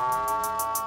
Música